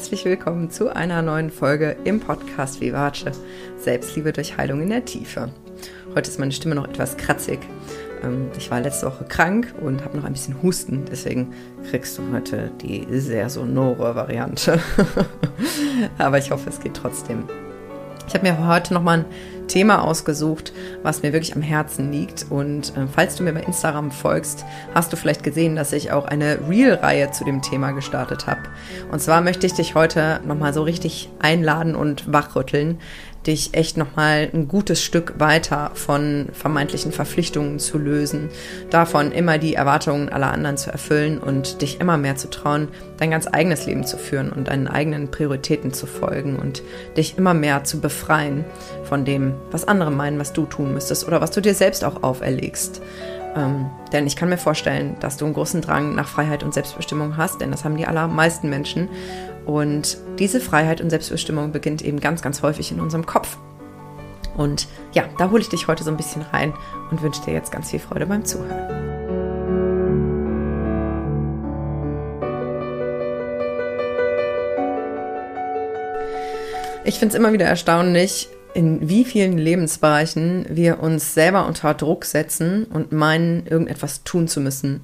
herzlich willkommen zu einer neuen Folge im Podcast Vivace Selbstliebe durch Heilung in der Tiefe. Heute ist meine Stimme noch etwas kratzig. Ähm, ich war letzte Woche krank und habe noch ein bisschen Husten, deswegen kriegst du heute die sehr sonore Variante. Aber ich hoffe, es geht trotzdem. Ich habe mir heute nochmal ein Thema ausgesucht, was mir wirklich am Herzen liegt. Und äh, falls du mir bei Instagram folgst, hast du vielleicht gesehen, dass ich auch eine Reel-Reihe zu dem Thema gestartet habe. Und zwar möchte ich dich heute nochmal so richtig einladen und wachrütteln, dich echt nochmal ein gutes Stück weiter von vermeintlichen Verpflichtungen zu lösen, davon immer die Erwartungen aller anderen zu erfüllen und dich immer mehr zu trauen, dein ganz eigenes Leben zu führen und deinen eigenen Prioritäten zu folgen und dich immer mehr zu befreien von dem, was andere meinen, was du tun müsstest oder was du dir selbst auch auferlegst. Ähm, denn ich kann mir vorstellen, dass du einen großen Drang nach Freiheit und Selbstbestimmung hast, denn das haben die allermeisten Menschen. Und diese Freiheit und Selbstbestimmung beginnt eben ganz, ganz häufig in unserem Kopf. Und ja, da hole ich dich heute so ein bisschen rein und wünsche dir jetzt ganz viel Freude beim Zuhören. Ich finde es immer wieder erstaunlich, in wie vielen Lebensbereichen wir uns selber unter Druck setzen und meinen, irgendetwas tun zu müssen.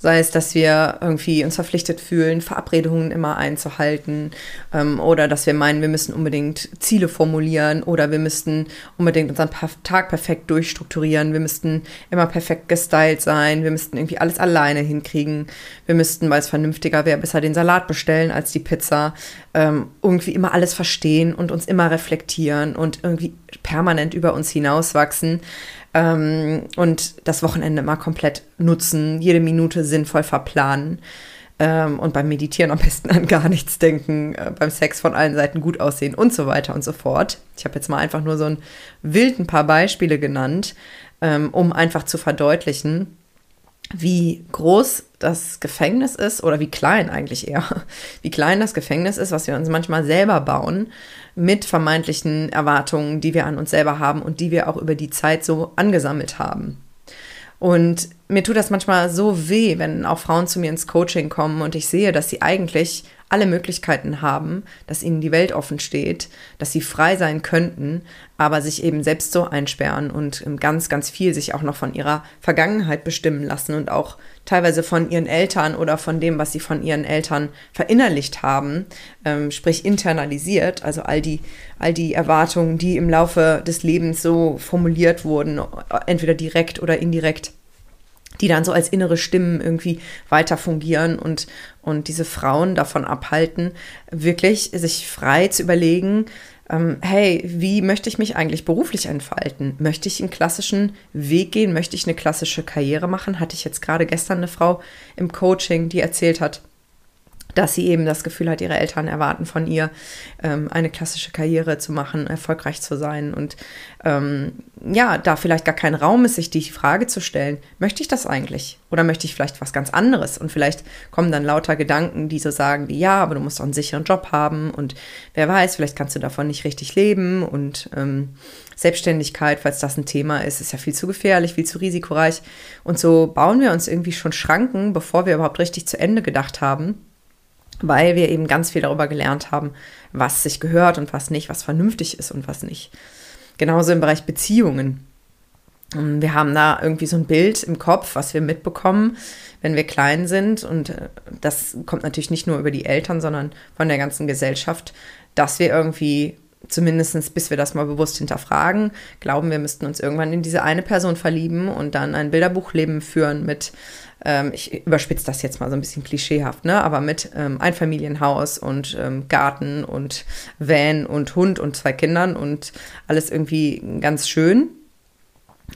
Sei es, dass wir irgendwie uns verpflichtet fühlen, Verabredungen immer einzuhalten ähm, oder dass wir meinen, wir müssen unbedingt Ziele formulieren oder wir müssten unbedingt unseren Tag perfekt durchstrukturieren, wir müssten immer perfekt gestylt sein, wir müssten irgendwie alles alleine hinkriegen, wir müssten, weil es vernünftiger wäre, besser den Salat bestellen als die Pizza, ähm, irgendwie immer alles verstehen und uns immer reflektieren und irgendwie permanent über uns hinauswachsen ähm, und das Wochenende mal komplett nutzen, jede Minute sinnvoll verplanen ähm, und beim Meditieren am besten an gar nichts denken, äh, beim Sex von allen Seiten gut aussehen und so weiter und so fort. Ich habe jetzt mal einfach nur so ein wild ein paar Beispiele genannt, ähm, um einfach zu verdeutlichen, wie groß das Gefängnis ist oder wie klein eigentlich eher, wie klein das Gefängnis ist, was wir uns manchmal selber bauen mit vermeintlichen Erwartungen, die wir an uns selber haben und die wir auch über die Zeit so angesammelt haben. Und mir tut das manchmal so weh, wenn auch Frauen zu mir ins Coaching kommen und ich sehe, dass sie eigentlich alle Möglichkeiten haben, dass ihnen die Welt offen steht, dass sie frei sein könnten, aber sich eben selbst so einsperren und ganz, ganz viel sich auch noch von ihrer Vergangenheit bestimmen lassen und auch teilweise von ihren Eltern oder von dem, was sie von ihren Eltern verinnerlicht haben, ähm, sprich internalisiert, also all die, all die Erwartungen, die im Laufe des Lebens so formuliert wurden, entweder direkt oder indirekt die dann so als innere Stimmen irgendwie weiter fungieren und, und diese Frauen davon abhalten, wirklich sich frei zu überlegen, ähm, hey, wie möchte ich mich eigentlich beruflich entfalten? Möchte ich einen klassischen Weg gehen? Möchte ich eine klassische Karriere machen? Hatte ich jetzt gerade gestern eine Frau im Coaching, die erzählt hat, dass sie eben das Gefühl hat, ihre Eltern erwarten von ihr, ähm, eine klassische Karriere zu machen, erfolgreich zu sein und ähm, ja, da vielleicht gar kein Raum ist, sich die Frage zu stellen, möchte ich das eigentlich? Oder möchte ich vielleicht was ganz anderes? Und vielleicht kommen dann lauter Gedanken, die so sagen wie, ja, aber du musst doch einen sicheren Job haben und wer weiß, vielleicht kannst du davon nicht richtig leben und ähm, Selbstständigkeit, falls das ein Thema ist, ist ja viel zu gefährlich, viel zu risikoreich. Und so bauen wir uns irgendwie schon Schranken, bevor wir überhaupt richtig zu Ende gedacht haben weil wir eben ganz viel darüber gelernt haben, was sich gehört und was nicht, was vernünftig ist und was nicht. Genauso im Bereich Beziehungen. Wir haben da irgendwie so ein Bild im Kopf, was wir mitbekommen, wenn wir klein sind. Und äh, das kommt natürlich nicht nur über die Eltern, sondern von der ganzen Gesellschaft, dass wir irgendwie, zumindest bis wir das mal bewusst hinterfragen, glauben, wir müssten uns irgendwann in diese eine Person verlieben und dann ein Bilderbuchleben führen mit ähm, ich überspitze das jetzt mal so ein bisschen klischeehaft, ne? aber mit ähm, Einfamilienhaus und ähm, Garten und Van und Hund und zwei Kindern und alles irgendwie ganz schön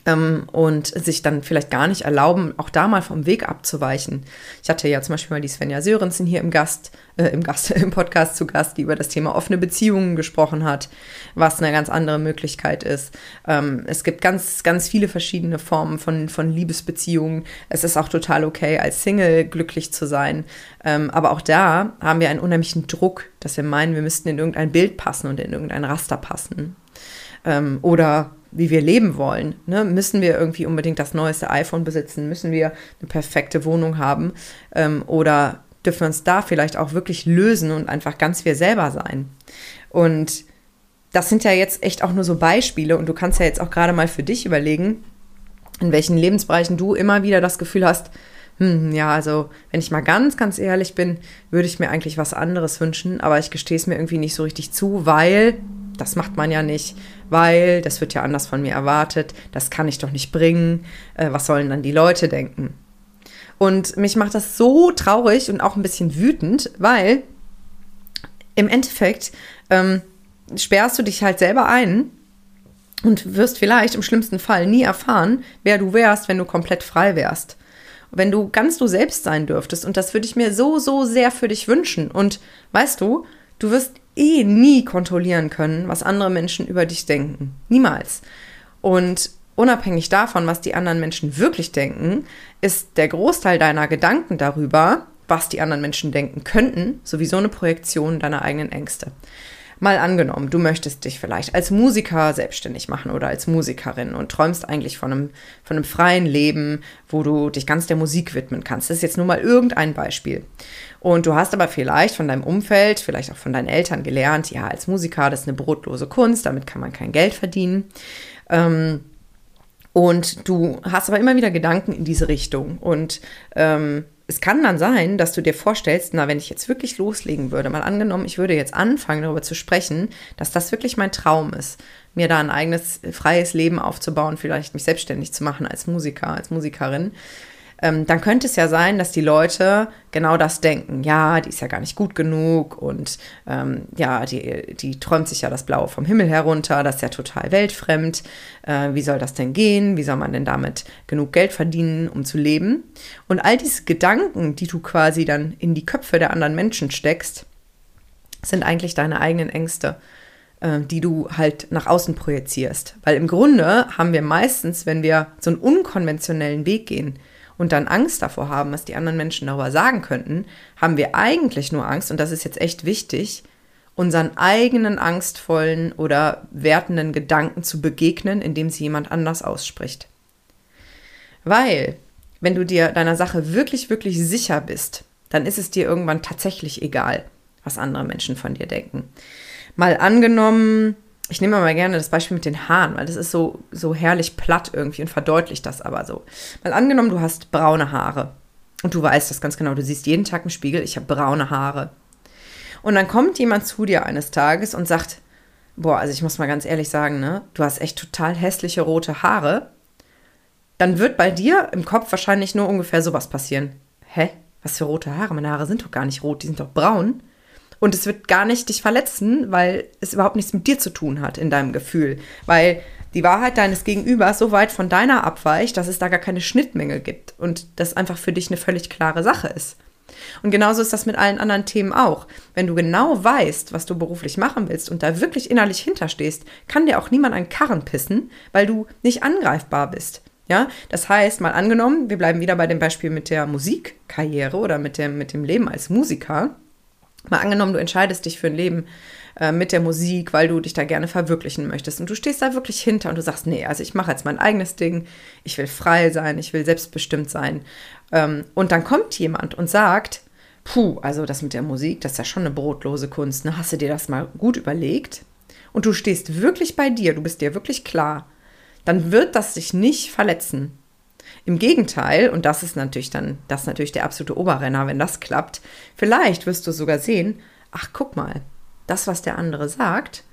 ähm, und sich dann vielleicht gar nicht erlauben, auch da mal vom Weg abzuweichen. Ich hatte ja zum Beispiel mal die Svenja Sörensen hier im Gast, äh, im Gast, im Podcast zu Gast, die über das Thema offene Beziehungen gesprochen hat, was eine ganz andere Möglichkeit ist. Ähm, es gibt ganz, ganz viele verschiedene Formen von, von Liebesbeziehungen. Es ist auch total okay, als Single glücklich zu sein. Ähm, aber auch da haben wir einen unheimlichen Druck, dass wir meinen, wir müssten in irgendein Bild passen und in irgendein Raster passen. Ähm, oder wie wir leben wollen. Ne? Müssen wir irgendwie unbedingt das neueste iPhone besitzen? Müssen wir eine perfekte Wohnung haben? Ähm, oder dürfen wir uns da vielleicht auch wirklich lösen und einfach ganz wir selber sein. Und das sind ja jetzt echt auch nur so Beispiele und du kannst ja jetzt auch gerade mal für dich überlegen, in welchen Lebensbereichen du immer wieder das Gefühl hast, hm, ja, also wenn ich mal ganz, ganz ehrlich bin, würde ich mir eigentlich was anderes wünschen, aber ich gestehe es mir irgendwie nicht so richtig zu, weil das macht man ja nicht, weil das wird ja anders von mir erwartet, das kann ich doch nicht bringen, äh, was sollen dann die Leute denken? Und mich macht das so traurig und auch ein bisschen wütend, weil im Endeffekt ähm, sperrst du dich halt selber ein und wirst vielleicht im schlimmsten Fall nie erfahren, wer du wärst, wenn du komplett frei wärst. Wenn du ganz du selbst sein dürftest. Und das würde ich mir so, so sehr für dich wünschen. Und weißt du, du wirst eh nie kontrollieren können, was andere Menschen über dich denken. Niemals. Und unabhängig davon, was die anderen Menschen wirklich denken, ist der Großteil deiner Gedanken darüber, was die anderen Menschen denken könnten, sowieso eine Projektion deiner eigenen Ängste. Mal angenommen, du möchtest dich vielleicht als Musiker selbstständig machen oder als Musikerin und träumst eigentlich von einem, von einem freien Leben, wo du dich ganz der Musik widmen kannst. Das ist jetzt nur mal irgendein Beispiel. Und du hast aber vielleicht von deinem Umfeld, vielleicht auch von deinen Eltern gelernt, ja, als Musiker, das ist eine brotlose Kunst, damit kann man kein Geld verdienen. Ähm, und du hast aber immer wieder Gedanken in diese Richtung. Und ähm, es kann dann sein, dass du dir vorstellst, na, wenn ich jetzt wirklich loslegen würde, mal angenommen, ich würde jetzt anfangen, darüber zu sprechen, dass das wirklich mein Traum ist, mir da ein eigenes freies Leben aufzubauen, vielleicht mich selbstständig zu machen als Musiker, als Musikerin, ähm, dann könnte es ja sein, dass die Leute genau das denken. Ja, die ist ja gar nicht gut genug und ähm, ja, die, die träumt sich ja das Blaue vom Himmel herunter, das ist ja total weltfremd. Äh, wie soll das denn gehen? Wie soll man denn damit genug Geld verdienen, um zu leben? Und all diese Gedanken, die du quasi dann in die Köpfe der anderen Menschen steckst, sind eigentlich deine eigenen Ängste äh, die du halt nach außen projizierst. Weil im Grunde haben wir meistens, wenn wir so einen unkonventionellen Weg gehen, und dann Angst davor haben, was die anderen Menschen darüber sagen könnten, haben wir eigentlich nur Angst, und das ist jetzt echt wichtig, unseren eigenen angstvollen oder wertenden Gedanken zu begegnen, indem sie jemand anders ausspricht. Weil, wenn du dir deiner Sache wirklich, wirklich sicher bist, dann ist es dir irgendwann tatsächlich egal, was andere Menschen von dir denken. Mal angenommen, ich nehme mal gerne das Beispiel mit den Haaren, weil das ist so, so herrlich platt irgendwie und verdeutlicht das aber so. Mal angenommen, du hast braune Haare und du weißt das ganz genau, du siehst jeden Tag im Spiegel, ich habe braune Haare. Und dann kommt jemand zu dir eines Tages und sagt, boah, also ich muss mal ganz ehrlich sagen, ne, du hast echt total hässliche rote Haare. Dann wird bei dir im Kopf wahrscheinlich nur ungefähr sowas passieren. Hä? Was für rote Haare? Meine Haare sind doch gar nicht rot, die sind doch braun. Und es wird gar nicht dich verletzen, weil es überhaupt nichts mit dir zu tun hat in deinem Gefühl. Weil die Wahrheit deines Gegenübers so weit von deiner abweicht, dass es da gar keine Schnittmenge gibt und das einfach für dich eine völlig klare Sache ist. Und genauso ist das mit allen anderen Themen auch. Wenn du genau weißt, was du beruflich machen willst und da wirklich innerlich hinterstehst, kann dir auch niemand einen Karren pissen, weil du nicht angreifbar bist. Ja, das heißt, mal angenommen, wir bleiben wieder bei dem Beispiel mit der Musikkarriere oder mit dem, mit dem Leben als Musiker. Mal angenommen, du entscheidest dich für ein Leben äh, mit der Musik, weil du dich da gerne verwirklichen möchtest und du stehst da wirklich hinter und du sagst, nee, also ich mache jetzt mein eigenes Ding, ich will frei sein, ich will selbstbestimmt sein. Ähm, und dann kommt jemand und sagt, puh, also das mit der Musik, das ist ja schon eine brotlose Kunst, ne? Hast du dir das mal gut überlegt? Und du stehst wirklich bei dir, du bist dir wirklich klar, dann wird das dich nicht verletzen. Im Gegenteil, und das ist natürlich dann, das ist natürlich der absolute Oberrenner, wenn das klappt, vielleicht wirst du sogar sehen, ach guck mal, das, was der andere sagt,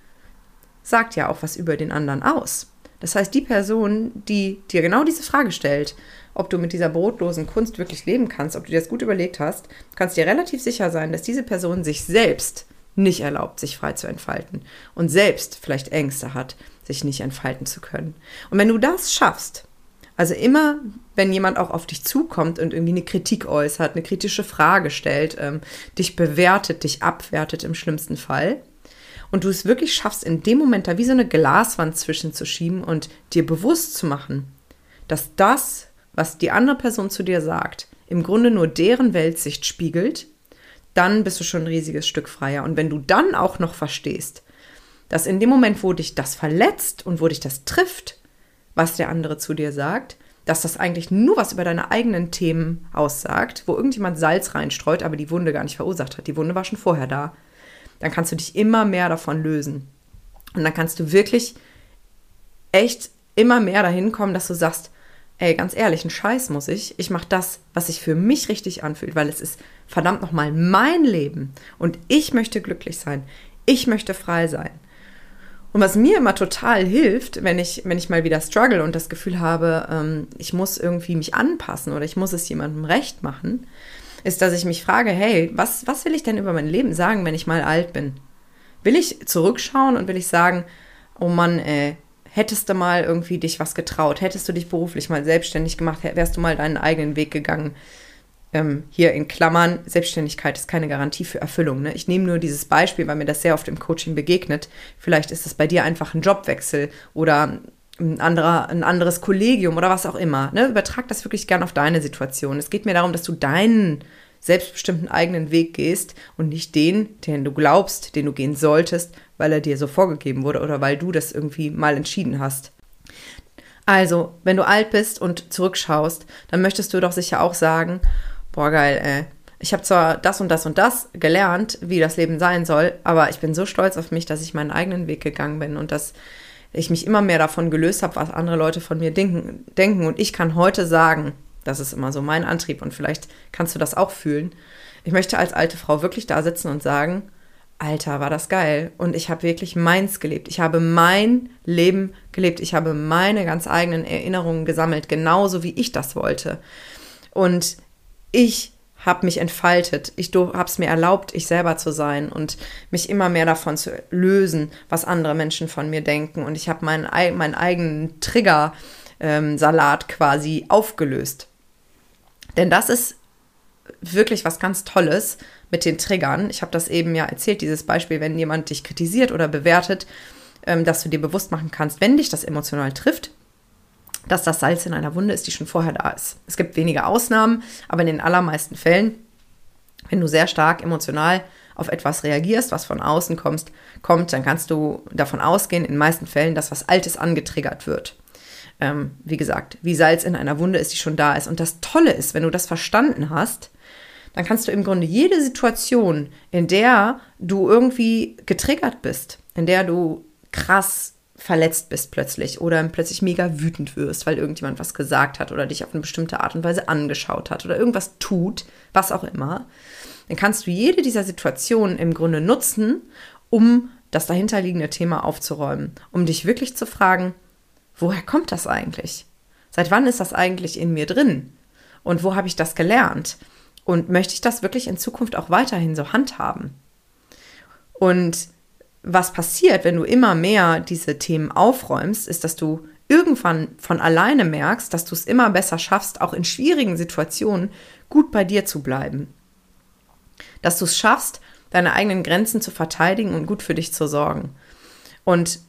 sagt ja auch was über den anderen aus. Das heißt, die Person, die dir genau diese Frage stellt, ob du mit dieser brotlosen Kunst wirklich leben kannst, ob du dir das gut überlegt hast, kannst dir relativ sicher sein, dass diese Person sich selbst nicht erlaubt, sich frei zu entfalten und selbst vielleicht Ängste hat, sich nicht entfalten zu können. Und wenn du das schaffst, also immer, wenn jemand auch auf dich zukommt und irgendwie eine Kritik äußert, eine kritische Frage stellt, ähm, dich bewertet, dich abwertet im schlimmsten Fall, und du es wirklich schaffst, in dem Moment da wie so eine Glaswand zwischenzuschieben und dir bewusst zu machen, dass das, was die andere Person zu dir sagt, im Grunde nur deren Weltsicht spiegelt, dann bist du schon ein riesiges Stück freier. Und wenn du dann auch noch verstehst, dass in dem Moment, wo dich das verletzt und wo dich das trifft, was der andere zu dir sagt, dass das eigentlich nur was über deine eigenen Themen aussagt, wo irgendjemand Salz reinstreut, aber die Wunde gar nicht verursacht hat. Die Wunde war schon vorher da. Dann kannst du dich immer mehr davon lösen. Und dann kannst du wirklich echt immer mehr dahin kommen, dass du sagst, ey, ganz ehrlich, einen Scheiß muss ich. Ich mache das, was sich für mich richtig anfühlt, weil es ist verdammt nochmal mein Leben. Und ich möchte glücklich sein. Ich möchte frei sein. Und was mir immer total hilft, wenn ich, wenn ich mal wieder struggle und das Gefühl habe, ähm, ich muss irgendwie mich anpassen oder ich muss es jemandem recht machen, ist, dass ich mich frage, hey, was, was will ich denn über mein Leben sagen, wenn ich mal alt bin? Will ich zurückschauen und will ich sagen, oh Mann, ey, hättest du mal irgendwie dich was getraut, hättest du dich beruflich mal selbstständig gemacht, wärst du mal deinen eigenen Weg gegangen, ähm, hier in Klammern, Selbstständigkeit ist keine Garantie für Erfüllung. Ne? Ich nehme nur dieses Beispiel, weil mir das sehr oft im Coaching begegnet. Vielleicht ist es bei dir einfach ein Jobwechsel oder ein, anderer, ein anderes Kollegium oder was auch immer. Ne? Übertrag das wirklich gern auf deine Situation. Es geht mir darum, dass du deinen selbstbestimmten eigenen Weg gehst und nicht den, den du glaubst, den du gehen solltest, weil er dir so vorgegeben wurde oder weil du das irgendwie mal entschieden hast. Also, wenn du alt bist und zurückschaust, dann möchtest du doch sicher auch sagen, boah, geil, ey. Ich habe zwar das und das und das gelernt, wie das Leben sein soll, aber ich bin so stolz auf mich, dass ich meinen eigenen Weg gegangen bin und dass ich mich immer mehr davon gelöst habe, was andere Leute von mir denken, denken. Und ich kann heute sagen, das ist immer so mein Antrieb und vielleicht kannst du das auch fühlen. Ich möchte als alte Frau wirklich da sitzen und sagen, Alter, war das geil. Und ich habe wirklich meins gelebt. Ich habe mein Leben gelebt. Ich habe meine ganz eigenen Erinnerungen gesammelt, genauso wie ich das wollte. Und ich habe mich entfaltet. Ich habe es mir erlaubt, ich selber zu sein und mich immer mehr davon zu lösen, was andere Menschen von mir denken. Und ich habe meinen, meinen eigenen Trigger-Salat ähm, quasi aufgelöst. Denn das ist wirklich was ganz Tolles mit den Triggern. Ich habe das eben ja erzählt, dieses Beispiel, wenn jemand dich kritisiert oder bewertet, ähm, dass du dir bewusst machen kannst, wenn dich das emotional trifft, dass das Salz in einer Wunde ist, die schon vorher da ist. Es gibt wenige Ausnahmen, aber in den allermeisten Fällen, wenn du sehr stark emotional auf etwas reagierst, was von außen kommst, kommt, dann kannst du davon ausgehen, in den meisten Fällen, dass was Altes angetriggert wird. Ähm, wie gesagt, wie Salz in einer Wunde ist, die schon da ist. Und das Tolle ist, wenn du das verstanden hast, dann kannst du im Grunde jede Situation, in der du irgendwie getriggert bist, in der du krass verletzt bist plötzlich oder plötzlich mega wütend wirst, weil irgendjemand was gesagt hat oder dich auf eine bestimmte Art und Weise angeschaut hat oder irgendwas tut, was auch immer, dann kannst du jede dieser Situationen im Grunde nutzen, um das dahinterliegende Thema aufzuräumen, um dich wirklich zu fragen, woher kommt das eigentlich? Seit wann ist das eigentlich in mir drin? Und wo habe ich das gelernt? Und möchte ich das wirklich in Zukunft auch weiterhin so handhaben? Und was passiert, wenn du immer mehr diese Themen aufräumst, ist, dass du irgendwann von alleine merkst, dass du es immer besser schaffst, auch in schwierigen Situationen gut bei dir zu bleiben. Dass du es schaffst, deine eigenen Grenzen zu verteidigen und gut für dich zu sorgen. Und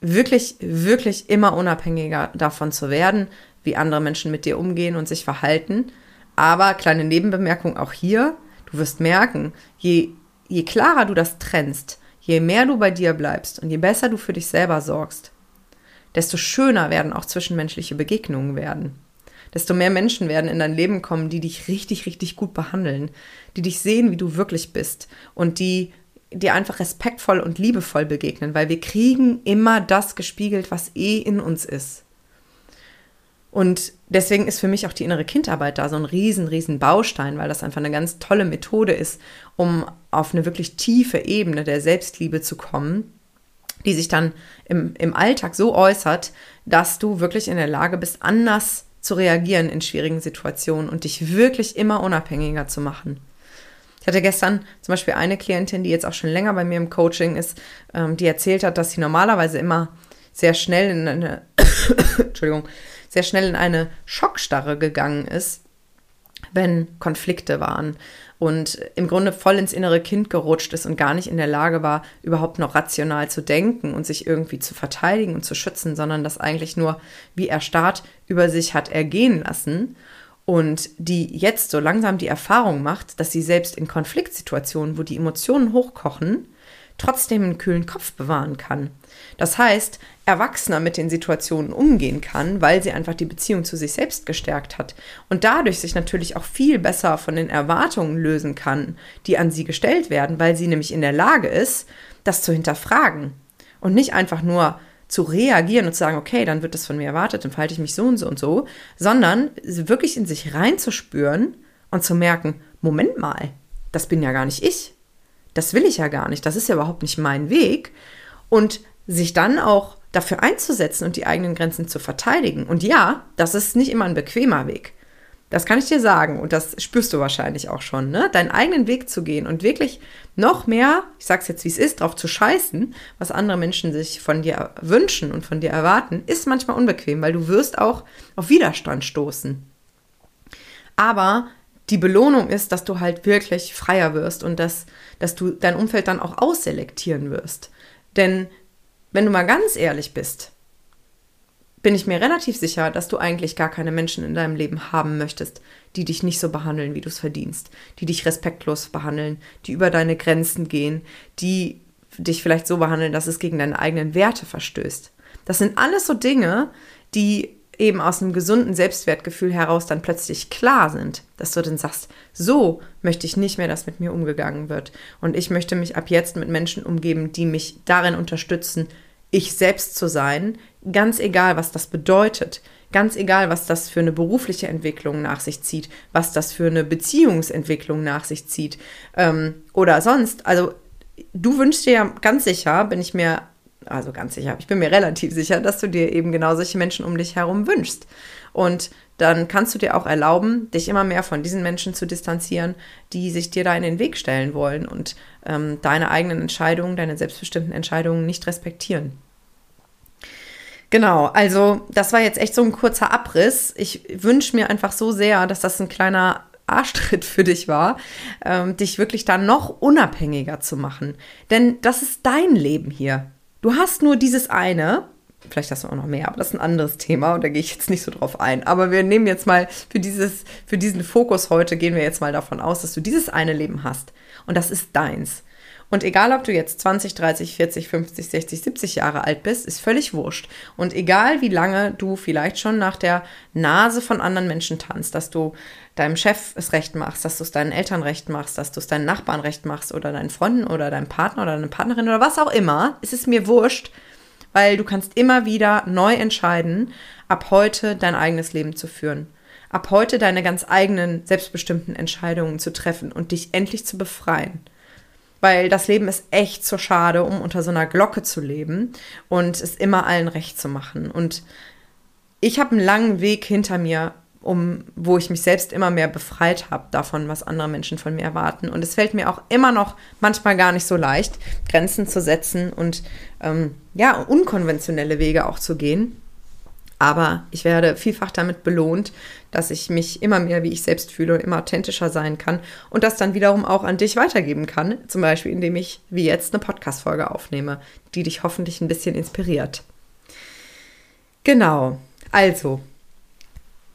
wirklich, wirklich immer unabhängiger davon zu werden, wie andere Menschen mit dir umgehen und sich verhalten. Aber kleine Nebenbemerkung auch hier, du wirst merken, je, je klarer du das trennst, Je mehr du bei dir bleibst und je besser du für dich selber sorgst, desto schöner werden auch zwischenmenschliche Begegnungen werden. Desto mehr Menschen werden in dein Leben kommen, die dich richtig, richtig gut behandeln, die dich sehen, wie du wirklich bist und die dir einfach respektvoll und liebevoll begegnen, weil wir kriegen immer das gespiegelt, was eh in uns ist. Und deswegen ist für mich auch die innere Kindarbeit da so ein riesen, riesen Baustein, weil das einfach eine ganz tolle Methode ist, um auf eine wirklich tiefe Ebene der Selbstliebe zu kommen, die sich dann im, im Alltag so äußert, dass du wirklich in der Lage bist, anders zu reagieren in schwierigen Situationen und dich wirklich immer unabhängiger zu machen. Ich hatte gestern zum Beispiel eine Klientin, die jetzt auch schon länger bei mir im Coaching ist, ähm, die erzählt hat, dass sie normalerweise immer sehr schnell in eine, Entschuldigung, sehr schnell in eine Schockstarre gegangen ist, wenn Konflikte waren und im Grunde voll ins innere Kind gerutscht ist und gar nicht in der Lage war, überhaupt noch rational zu denken und sich irgendwie zu verteidigen und zu schützen, sondern das eigentlich nur wie erstarrt über sich hat ergehen lassen und die jetzt so langsam die Erfahrung macht, dass sie selbst in Konfliktsituationen, wo die Emotionen hochkochen, trotzdem einen kühlen Kopf bewahren kann. Das heißt, erwachsener mit den Situationen umgehen kann, weil sie einfach die Beziehung zu sich selbst gestärkt hat und dadurch sich natürlich auch viel besser von den Erwartungen lösen kann, die an sie gestellt werden, weil sie nämlich in der Lage ist, das zu hinterfragen und nicht einfach nur zu reagieren und zu sagen, okay, dann wird das von mir erwartet, dann verhalte ich mich so und so und so, sondern wirklich in sich reinzuspüren und zu merken, Moment mal, das bin ja gar nicht ich. Das will ich ja gar nicht. Das ist ja überhaupt nicht mein Weg. Und sich dann auch dafür einzusetzen und die eigenen Grenzen zu verteidigen. Und ja, das ist nicht immer ein bequemer Weg. Das kann ich dir sagen und das spürst du wahrscheinlich auch schon, ne? Deinen eigenen Weg zu gehen und wirklich noch mehr, ich sag's jetzt wie es ist, drauf zu scheißen, was andere Menschen sich von dir wünschen und von dir erwarten, ist manchmal unbequem, weil du wirst auch auf Widerstand stoßen. Aber die Belohnung ist, dass du halt wirklich freier wirst und dass, dass du dein Umfeld dann auch ausselektieren wirst. Denn wenn du mal ganz ehrlich bist, bin ich mir relativ sicher, dass du eigentlich gar keine Menschen in deinem Leben haben möchtest, die dich nicht so behandeln, wie du es verdienst, die dich respektlos behandeln, die über deine Grenzen gehen, die dich vielleicht so behandeln, dass es gegen deine eigenen Werte verstößt. Das sind alles so Dinge, die eben aus einem gesunden Selbstwertgefühl heraus dann plötzlich klar sind, dass du dann sagst, so möchte ich nicht mehr, dass mit mir umgegangen wird. Und ich möchte mich ab jetzt mit Menschen umgeben, die mich darin unterstützen, ich selbst zu sein, ganz egal, was das bedeutet, ganz egal, was das für eine berufliche Entwicklung nach sich zieht, was das für eine Beziehungsentwicklung nach sich zieht ähm, oder sonst. Also du wünschst dir ja ganz sicher, bin ich mir also ganz sicher, ich bin mir relativ sicher, dass du dir eben genau solche Menschen um dich herum wünschst. Und dann kannst du dir auch erlauben, dich immer mehr von diesen Menschen zu distanzieren, die sich dir da in den Weg stellen wollen und ähm, deine eigenen Entscheidungen, deine selbstbestimmten Entscheidungen nicht respektieren. Genau, also das war jetzt echt so ein kurzer Abriss. Ich wünsche mir einfach so sehr, dass das ein kleiner Arschtritt für dich war, ähm, dich wirklich da noch unabhängiger zu machen. Denn das ist dein Leben hier. Du hast nur dieses eine, vielleicht hast du auch noch mehr, aber das ist ein anderes Thema und da gehe ich jetzt nicht so drauf ein. Aber wir nehmen jetzt mal für, dieses, für diesen Fokus heute, gehen wir jetzt mal davon aus, dass du dieses eine Leben hast und das ist deins. Und egal, ob du jetzt 20, 30, 40, 50, 60, 70 Jahre alt bist, ist völlig wurscht. Und egal, wie lange du vielleicht schon nach der Nase von anderen Menschen tanzt, dass du deinem Chef es recht machst, dass du es deinen Eltern recht machst, dass du es deinen Nachbarn recht machst oder deinen Freunden oder deinem Partner oder deiner Partnerin oder was auch immer, ist es mir wurscht, weil du kannst immer wieder neu entscheiden, ab heute dein eigenes Leben zu führen. Ab heute deine ganz eigenen, selbstbestimmten Entscheidungen zu treffen und dich endlich zu befreien weil das Leben ist echt zu schade, um unter so einer Glocke zu leben und es immer allen recht zu machen. Und ich habe einen langen Weg hinter mir, um, wo ich mich selbst immer mehr befreit habe davon, was andere Menschen von mir erwarten. Und es fällt mir auch immer noch manchmal gar nicht so leicht, Grenzen zu setzen und ähm, ja, unkonventionelle Wege auch zu gehen. Aber ich werde vielfach damit belohnt, dass ich mich immer mehr wie ich selbst fühle und immer authentischer sein kann und das dann wiederum auch an dich weitergeben kann. Zum Beispiel, indem ich wie jetzt eine Podcast-Folge aufnehme, die dich hoffentlich ein bisschen inspiriert. Genau. Also,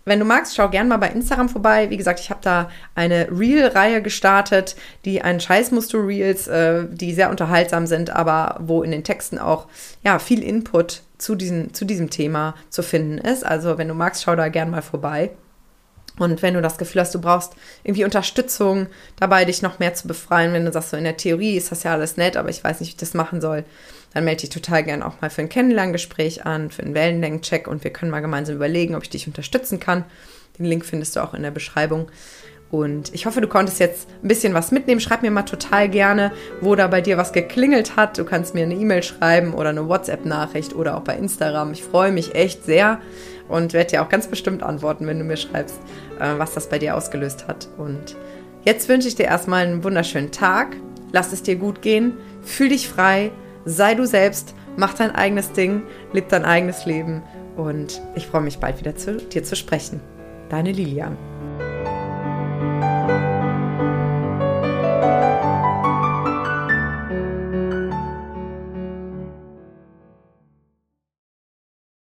wenn du magst, schau gern mal bei Instagram vorbei. Wie gesagt, ich habe da eine Reel-Reihe gestartet, die ein Scheißmuster-Reels, äh, die sehr unterhaltsam sind, aber wo in den Texten auch ja, viel Input zu, diesen, zu diesem Thema zu finden ist. Also wenn du magst, schau da gern mal vorbei. Und wenn du das Gefühl hast, du brauchst irgendwie Unterstützung dabei, dich noch mehr zu befreien, wenn du sagst, so in der Theorie ist das ja alles nett, aber ich weiß nicht, wie ich das machen soll, dann melde dich total gern auch mal für ein Kennenlerngespräch an, für einen Wellenlängencheck und wir können mal gemeinsam überlegen, ob ich dich unterstützen kann. Den Link findest du auch in der Beschreibung. Und ich hoffe, du konntest jetzt ein bisschen was mitnehmen. Schreib mir mal total gerne, wo da bei dir was geklingelt hat. Du kannst mir eine E-Mail schreiben oder eine WhatsApp-Nachricht oder auch bei Instagram. Ich freue mich echt sehr und werde dir auch ganz bestimmt antworten, wenn du mir schreibst, äh, was das bei dir ausgelöst hat. Und jetzt wünsche ich dir erstmal einen wunderschönen Tag. Lass es dir gut gehen. Fühl dich frei. Sei du selbst. Mach dein eigenes Ding. Leb dein eigenes Leben. Und ich freue mich bald wieder zu dir zu sprechen. Deine Lilian.